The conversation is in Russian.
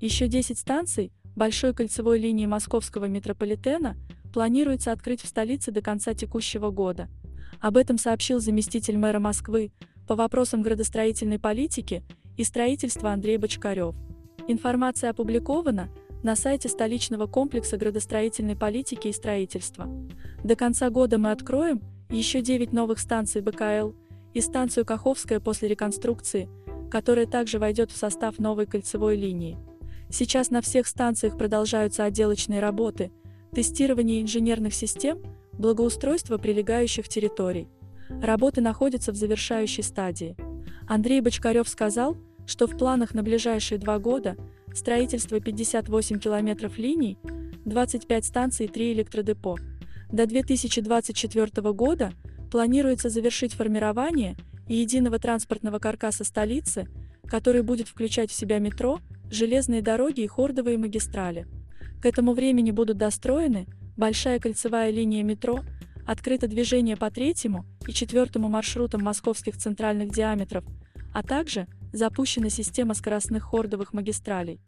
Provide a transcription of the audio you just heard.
Еще 10 станций большой кольцевой линии московского метрополитена планируется открыть в столице до конца текущего года. Об этом сообщил заместитель мэра Москвы по вопросам градостроительной политики и строительства Андрей Бочкарев. Информация опубликована на сайте столичного комплекса градостроительной политики и строительства. До конца года мы откроем еще 9 новых станций БКЛ и станцию Каховская после реконструкции, которая также войдет в состав новой кольцевой линии. Сейчас на всех станциях продолжаются отделочные работы, тестирование инженерных систем, благоустройство прилегающих территорий. Работы находятся в завершающей стадии. Андрей Бочкарев сказал, что в планах на ближайшие два года строительство 58 километров линий, 25 станций и 3 электродепо. До 2024 года планируется завершить формирование и единого транспортного каркаса столицы, который будет включать в себя метро, железные дороги и хордовые магистрали. К этому времени будут достроены большая кольцевая линия метро, открыто движение по третьему и четвертому маршрутам московских центральных диаметров, а также запущена система скоростных хордовых магистралей.